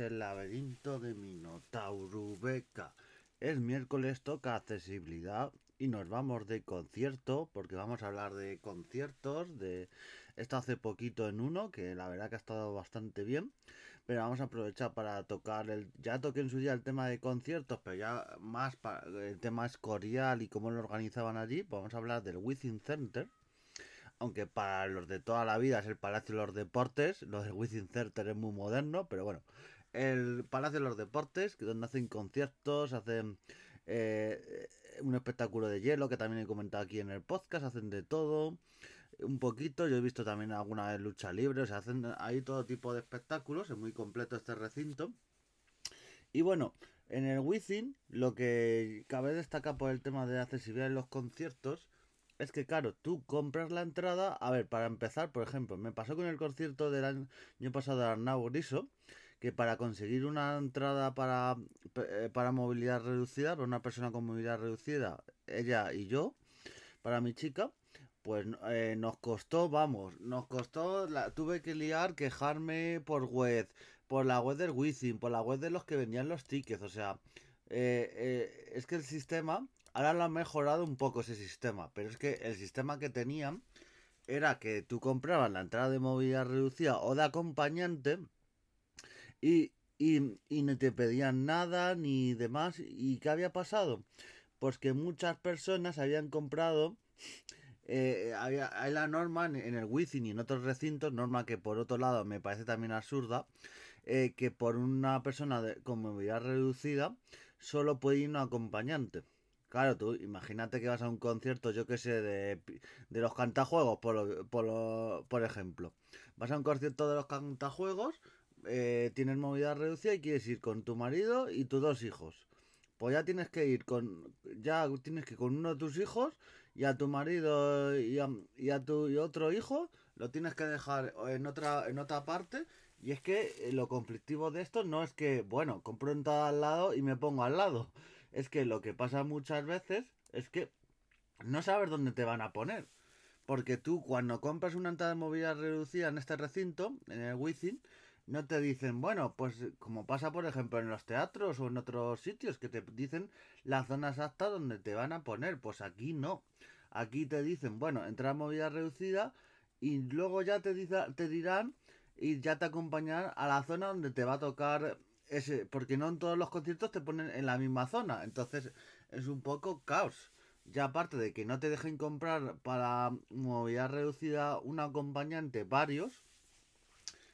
el laberinto de Minotauro Beca. Es miércoles, toca accesibilidad y nos vamos de concierto porque vamos a hablar de conciertos. De esto hace poquito en uno que la verdad que ha estado bastante bien, pero vamos a aprovechar para tocar el. Ya toqué en su día el tema de conciertos, pero ya más para el tema escorial y cómo lo organizaban allí. Pues vamos a hablar del Within Center aunque para los de toda la vida es el Palacio de los Deportes, lo del Within Center es muy moderno, pero bueno, el Palacio de los Deportes, que donde hacen conciertos, hacen eh, un espectáculo de hielo, que también he comentado aquí en el podcast, hacen de todo, un poquito, yo he visto también alguna vez lucha libre, o sea, hacen ahí todo tipo de espectáculos, es muy completo este recinto. Y bueno, en el Within, lo que cabe destacar por el tema de accesibilidad en los conciertos, es que, claro, tú compras la entrada. A ver, para empezar, por ejemplo, me pasó con el concierto del año pasado de Arnau Griso, que para conseguir una entrada para, eh, para movilidad reducida, para una persona con movilidad reducida, ella y yo, para mi chica, pues eh, nos costó, vamos, nos costó, tuve que liar, quejarme por web, por la web del Wizzing, por la web de los que vendían los tickets, o sea, eh, es que el sistema Ahora lo han mejorado un poco ese sistema, pero es que el sistema que tenían era que tú comprabas la entrada de movilidad reducida o de acompañante y, y, y no te pedían nada ni demás. ¿Y qué había pasado? Pues que muchas personas habían comprado eh, hay la norma en, el Wizzing y en otros recintos, norma que por otro lado me parece también absurda, eh, que por una persona con movilidad reducida solo puede ir un acompañante. Claro, tú imagínate que vas a un concierto, yo que sé, de, de los cantajuegos, por, por, por ejemplo. Vas a un concierto de los cantajuegos, eh, tienes movilidad reducida y quieres ir con tu marido y tus dos hijos. Pues ya tienes que ir con, ya tienes que ir con uno de tus hijos y a tu marido y a, tu otro hijo lo tienes que dejar en otra, en otra parte. Y es que eh, lo conflictivo de esto no es que, bueno, compro un al lado y me pongo al lado es que lo que pasa muchas veces es que no sabes dónde te van a poner. Porque tú cuando compras una entrada de movilidad reducida en este recinto, en el Wizzing, no te dicen, bueno, pues como pasa por ejemplo en los teatros o en otros sitios que te dicen la zona exacta donde te van a poner. Pues aquí no. Aquí te dicen, bueno, entra a movilidad reducida y luego ya te, te dirán y ya te acompañarán a la zona donde te va a tocar ese, porque no en todos los conciertos te ponen en la misma zona, entonces es un poco caos. Ya aparte de que no te dejen comprar para movilidad reducida un acompañante varios,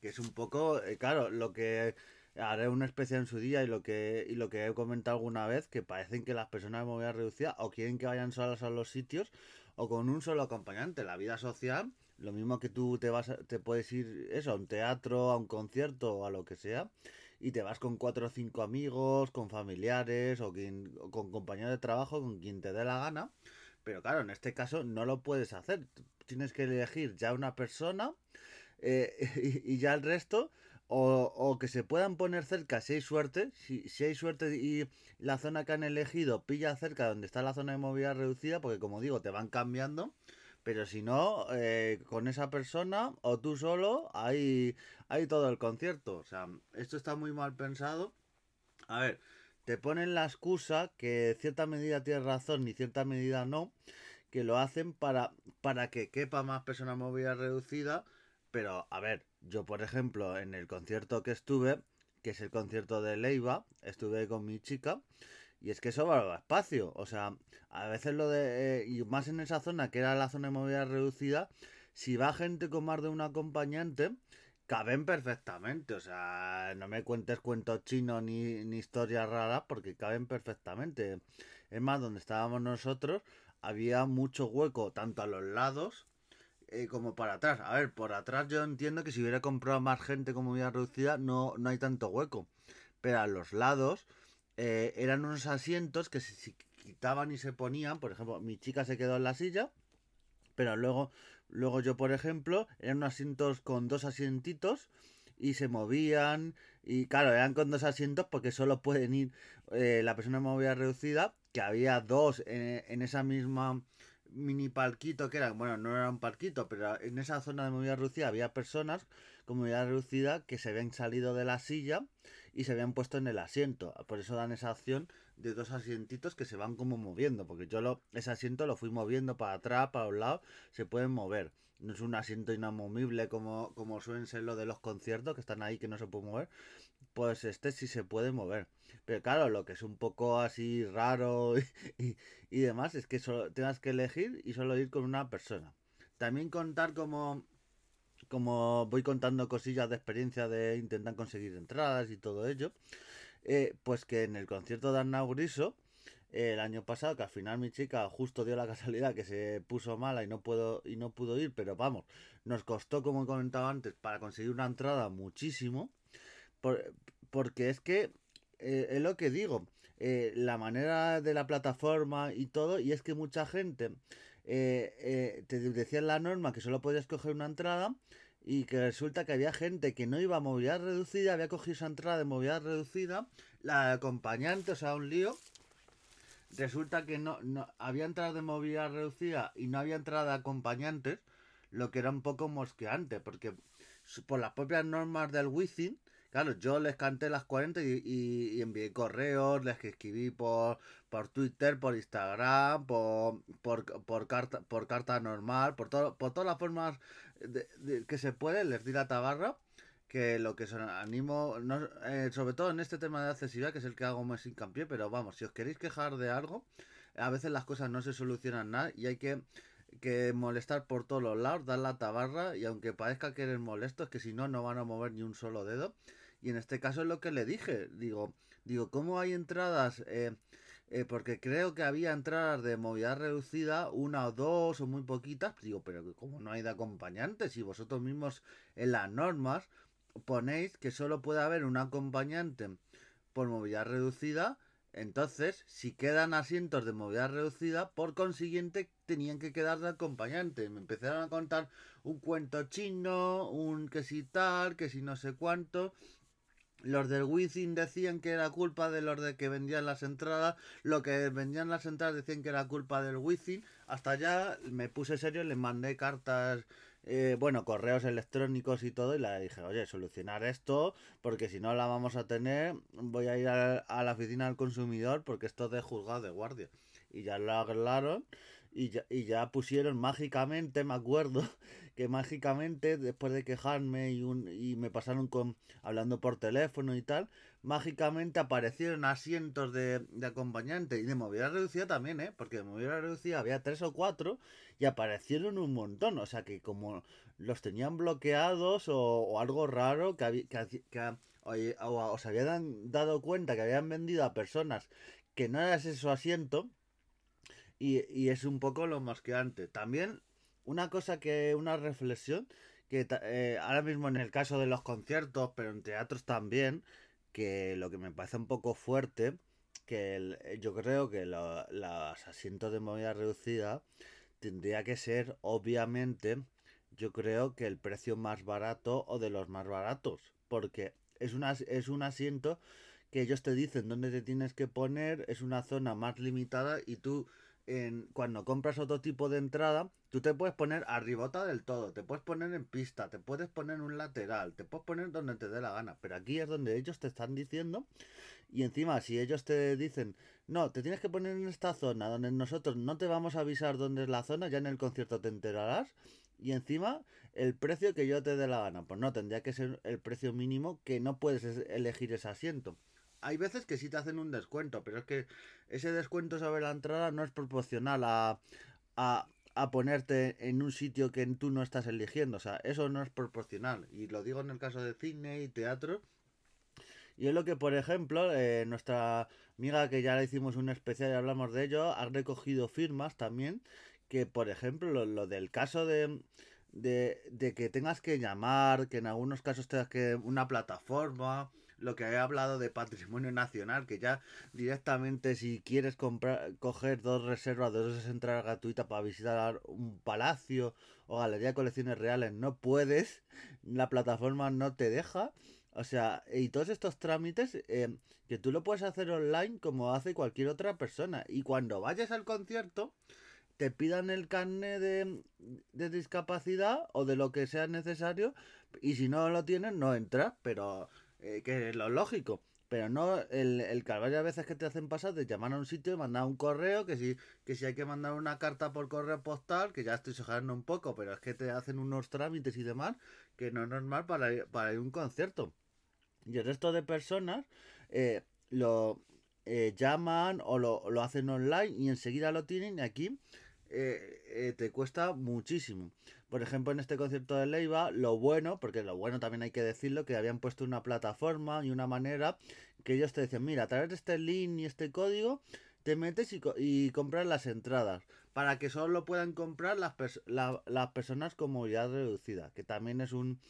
que es un poco, eh, claro, lo que haré una especie en su día y lo que y lo que he comentado alguna vez, que parecen que las personas de movilidad reducida o quieren que vayan solas a los sitios o con un solo acompañante. La vida social, lo mismo que tú te vas te puedes ir eso, a un teatro, a un concierto o a lo que sea y te vas con cuatro o cinco amigos, con familiares o, con compañeros de trabajo, con quien te dé la gana. Pero claro, en este caso no lo puedes hacer. Tienes que elegir ya una persona eh, y, ya el resto. O, que se puedan poner cerca si hay suerte. Si, si hay suerte y la zona que han elegido pilla cerca donde está la zona de movilidad reducida, porque como digo, te van cambiando. Pero si no, eh, con esa persona o tú solo, hay, hay todo el concierto. O sea, esto está muy mal pensado. A ver, te ponen la excusa que cierta medida tiene razón y cierta medida no, que lo hacen para, para que quepa más personas movilidad reducida. Pero, a ver, yo por ejemplo, en el concierto que estuve, que es el concierto de Leiva, estuve con mi chica y es que eso va espacio. O sea, a veces lo de. Eh, y más en esa zona, que era la zona de movilidad reducida, si va gente con más de un acompañante, caben perfectamente. O sea, no me cuentes cuentos chinos ni, ni historias raras, porque caben perfectamente. Es más, donde estábamos nosotros, había mucho hueco, tanto a los lados. Eh, como para atrás. A ver, por atrás yo entiendo que si hubiera comprado más gente con movilidad reducida no, no hay tanto hueco. Pero a los lados, eh, eran unos asientos que se, quitaban y se ponían. Por ejemplo, mi chica se quedó en la silla, pero luego, luego yo, por ejemplo, eran unos asientos con dos asientitos y se movían. Y claro, eran con dos asientos porque solo pueden ir eh, la persona de movilidad reducida, que había dos en esa misma mini palquito que era, bueno, no era un palquito, pero en esa zona de movilidad reducida había personas con movilidad reducida que se habían salido de la silla y se habían puesto en el asiento. Por eso dan esa opción de dos asientitos que se van como moviendo, porque yo lo, ese asiento lo fui moviendo para atrás, para un lado, se pueden mover. No es un asiento inamovible como, como suelen ser los de los conciertos, que están ahí que no se pueden mover. Pues este sí se puede mover. Pero claro, lo que es un poco así raro y, y demás es que solo tengas que elegir y solo ir con una persona. También contar como como voy contando cosillas de experiencia de intentar conseguir entradas y todo ello, eh, pues que en el concierto de Arnau Griso, el año pasado, que al final mi chica justo dio la casualidad que se puso mala y no puedo y no pudo ir, pero vamos, nos costó, como he comentado antes, para conseguir una entrada muchísimo, porque es que eh, es lo que digo, la manera de la plataforma y todo, y es que mucha gente eh, eh, te decía la norma que solo podías coger una entrada y que resulta que había gente que no iba a movilidad reducida, había cogido esa entrada de movilidad reducida, la acompañante, o sea, un lío. Resulta que no, no había entrada de movilidad reducida y no había entrada de acompañantes, lo que era un poco mosqueante, porque por las propias normas del Wizzing, Claro, yo les canté las 40 y, envié correos, les escribí por, por Twitter, por Instagram, por, por, carta, por carta normal, por, todo, por todas las formas que se puede, les di la tabarra que lo que son, animo, eh, sobre todo en este tema de accesibilidad, que es el que hago más hincapié, pero vamos, si os queréis quejar de algo, a veces las cosas no se solucionan nada y hay que que molestar por todos los lados, dar la tabarra y aunque parezca que eres molesto, es que si no, no van a mover ni un solo dedo. Y en este caso es lo que le dije. Digo, digo ¿cómo hay entradas? Eh, eh, porque creo que había entradas de movilidad reducida, una o dos o muy poquitas. Digo, pero ¿cómo no hay de acompañantes? Si vosotros mismos en las normas ponéis que solo puede haber un acompañante por movilidad reducida entonces, si quedan asientos de movilidad reducida, por consiguiente tenían que quedar de acompañante. Me empezaron a contar un cuento chino, un que si tal, que si no sé cuánto. Los del Wizzing decían que era culpa de los de que vendían las entradas. Lo que vendían las entradas decían que era culpa del Wizzing. Hasta ya me puse serio, les mandé cartas eh, bueno, correos electrónicos y todo, y le dije, oye, solucionar esto, porque si no la vamos a tener, voy a ir a, la oficina del consumidor, porque esto es de juzgado de guardia. Y ya lo arreglaron, y ya, y ya pusieron mágicamente, me acuerdo, que mágicamente, después de quejarme y, un, y me pasaron con hablando por teléfono y tal, mágicamente aparecieron asientos de, de acompañante y de movilidad reducida también, ¿eh? Porque de movilidad reducida había tres o cuatro y aparecieron un montón. O sea que como los tenían bloqueados o, algo raro que, que, que o, os habían dado cuenta que habían vendido a personas que no era ese su asiento y, y es un poco lo mosqueante. También una cosa que, una reflexión que eh, ahora mismo en el caso de los conciertos, pero en teatros también, que lo que me parece un poco fuerte, que yo creo que los asientos de movilidad reducida tendría que ser, obviamente, yo creo que el precio más barato o de los más baratos, porque es, una, es un asiento que ellos te dicen dónde te tienes que poner, es una zona más limitada y tú en, cuando compras otro tipo de entrada, tú te puedes poner arribota del todo, te puedes poner en pista, te puedes poner en un lateral, te puedes poner donde te dé la gana, pero aquí es donde ellos te están diciendo y encima si ellos te dicen, no, te tienes que poner en esta zona donde nosotros no te vamos a avisar dónde es la zona, ya en el concierto te enterarás y encima el precio que yo te dé la gana, pues no, tendría que ser el precio mínimo que no puedes elegir ese asiento hay veces que sí te hacen un descuento, pero es que ese descuento sobre la entrada no es proporcional a, a, a ponerte en un sitio que tú no estás eligiendo. O sea, eso no es proporcional. Y lo digo en el caso de cine y teatro. Y es lo que, por ejemplo, eh, nuestra amiga que ya le hicimos un especial y hablamos de ello, ha recogido firmas también. Que, por ejemplo, lo, lo del caso de, de, de que tengas que llamar, que en algunos casos tengas que una plataforma lo que he hablado de patrimonio nacional, que ya directamente si quieres comprar, coger dos reservas dos entradas gratuitas para visitar un palacio o galería de colecciones reales, no puedes, la plataforma no te deja. O sea, y todos estos trámites eh, que tú lo puedes hacer online como hace cualquier otra persona. Y cuando vayas al concierto, te pidan el carnet de, de discapacidad o de lo que sea necesario. Y si no lo tienes, no entras. Pero eh, que es lo lógico. Pero no el, el calvario a veces que te hacen pasar de llamar a un sitio y mandar un correo, que si, que si hay que mandar una carta por correo postal, que ya estoy exagerando un poco, pero es que te hacen unos trámites y demás, que no es normal para ir, para ir a un concierto. Y el resto de personas eh, lo eh, llaman o lo, lo, hacen online y enseguida lo tienen aquí eh, eh, te cuesta muchísimo. Por ejemplo, en este concierto de Leiva, lo bueno, porque lo bueno también hay que decirlo, que habían puesto una plataforma y una manera que ellos te decían, mira, a través de este link y este código, te metes y, y compras las entradas para que solo puedan comprar las, las personas con movilidad reducida, que también es un,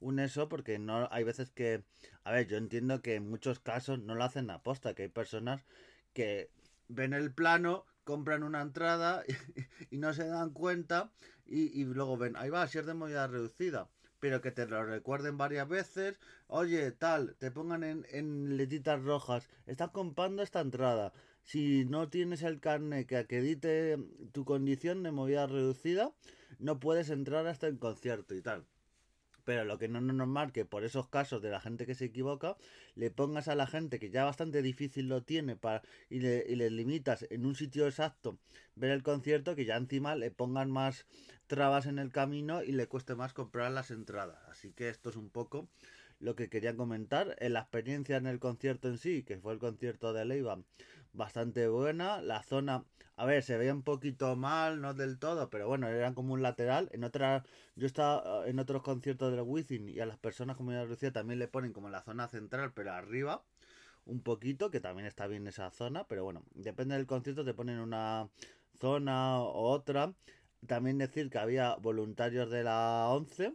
un eso porque no hay veces que, a ver, yo entiendo que en muchos casos no lo hacen a posta, que hay personas que ven el plano, compran una entrada y, no se dan cuenta y, luego ven, ahí va, si es de movilidad reducida. Pero que te lo recuerden varias veces. Oye, tal, te pongan en, en letitas rojas. Estás comprando esta entrada. Si no tienes el carnet que acredite tu condición de movilidad reducida, no puedes entrar hasta el concierto y tal. Pero lo que no es normal que por esos casos de la gente que se equivoca, le pongas a la gente que ya bastante difícil lo tiene para y le, y le limitas en un sitio exacto ver el concierto, que ya encima le pongan más trabas en el camino y le cueste más comprar las entradas. Así que esto es un poco lo que quería comentar. En la experiencia en el concierto en sí, que fue el concierto de Leiva, bastante buena. La zona, a ver, se veía un poquito mal, no del todo, pero bueno, era como un lateral. En otra, yo estaba en otros conciertos del Wizzing y a las personas como ya decía también le ponen como la zona central, pero arriba un poquito, que también está bien esa zona, pero bueno, depende del concierto, te ponen una zona u otra. También decir que había voluntarios de la 11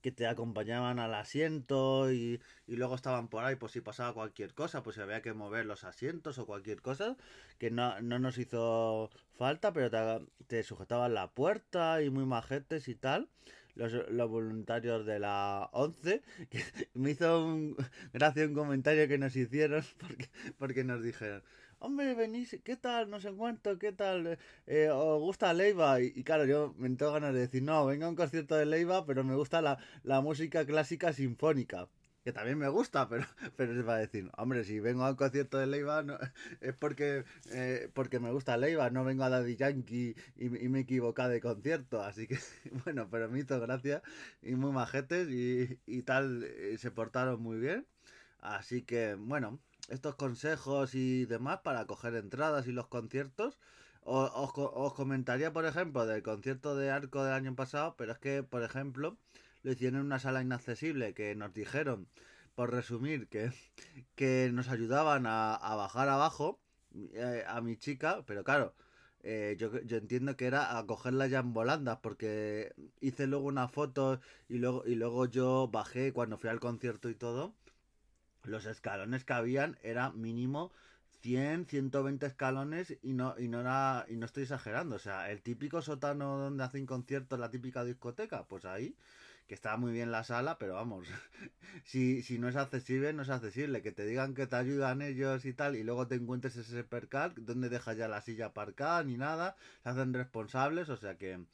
que te acompañaban al asiento y, y, luego estaban por ahí, pues si pasaba cualquier cosa, pues si había que mover los asientos o cualquier cosa, que no, no nos hizo falta, pero te, te, sujetaban la puerta y muy majetes y tal. Los, los voluntarios de la 11, que me hizo un, gracia un comentario que nos hicieron porque, porque nos dijeron, hombre, venís, ¿qué tal? No sé cuánto, ¿qué tal? Eh, ¿Os gusta Leiva? Y, y, claro, yo me entró ganas de decir, no, vengo a un concierto de Leiva, pero me gusta la, la música clásica sinfónica. Que también me gusta, pero, pero se va a decir, hombre, si vengo a un concierto de Leiva no, es porque, eh, porque me gusta Leiva, no vengo a Daddy Yankee y, y me he equivocado de concierto. Así que, bueno, pero me hizo gracia y muy majetes y, y tal, eh, se portaron muy bien. Así que, bueno, estos consejos y demás para coger entradas y los conciertos. Os, os, os, comentaría, por ejemplo, del concierto de Arco del año pasado, pero es que, por ejemplo, lo hicieron en una sala inaccesible que nos dijeron, por resumir, que, que nos ayudaban a, bajar abajo eh, a mi chica, pero claro, eh, yo, yo, entiendo que era a cogerla ya en volandas, porque hice luego una foto y luego, y luego yo bajé cuando fui al concierto y todo los escalones que habían era mínimo 100, 120 escalones y no, y no era, y no estoy exagerando, o sea, el típico sótano donde hacen conciertos, la típica discoteca, pues ahí, que estaba muy bien la sala, pero vamos, si, si no es accesible, no es accesible, que te digan que te ayudan ellos y tal, y luego te encuentres ese percal, donde dejas ya la silla aparcada ni nada, se hacen responsables, o sea que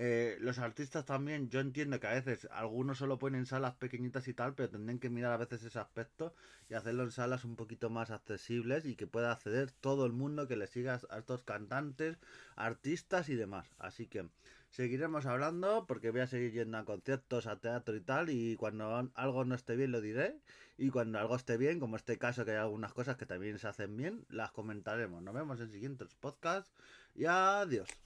eh, los artistas también, yo entiendo que a veces algunos solo ponen salas pequeñitas y tal, pero tendrían que mirar a veces ese aspecto y hacerlo en salas un poquito más accesibles y que pueda acceder todo el mundo que le siga a estos cantantes, artistas y demás. Así que seguiremos hablando porque voy a seguir yendo a conciertos, a teatro y tal, y cuando algo no esté bien lo diré, y cuando algo esté bien, como este caso que hay algunas cosas que también se hacen bien, las comentaremos. Nos vemos en siguientes podcasts y adiós.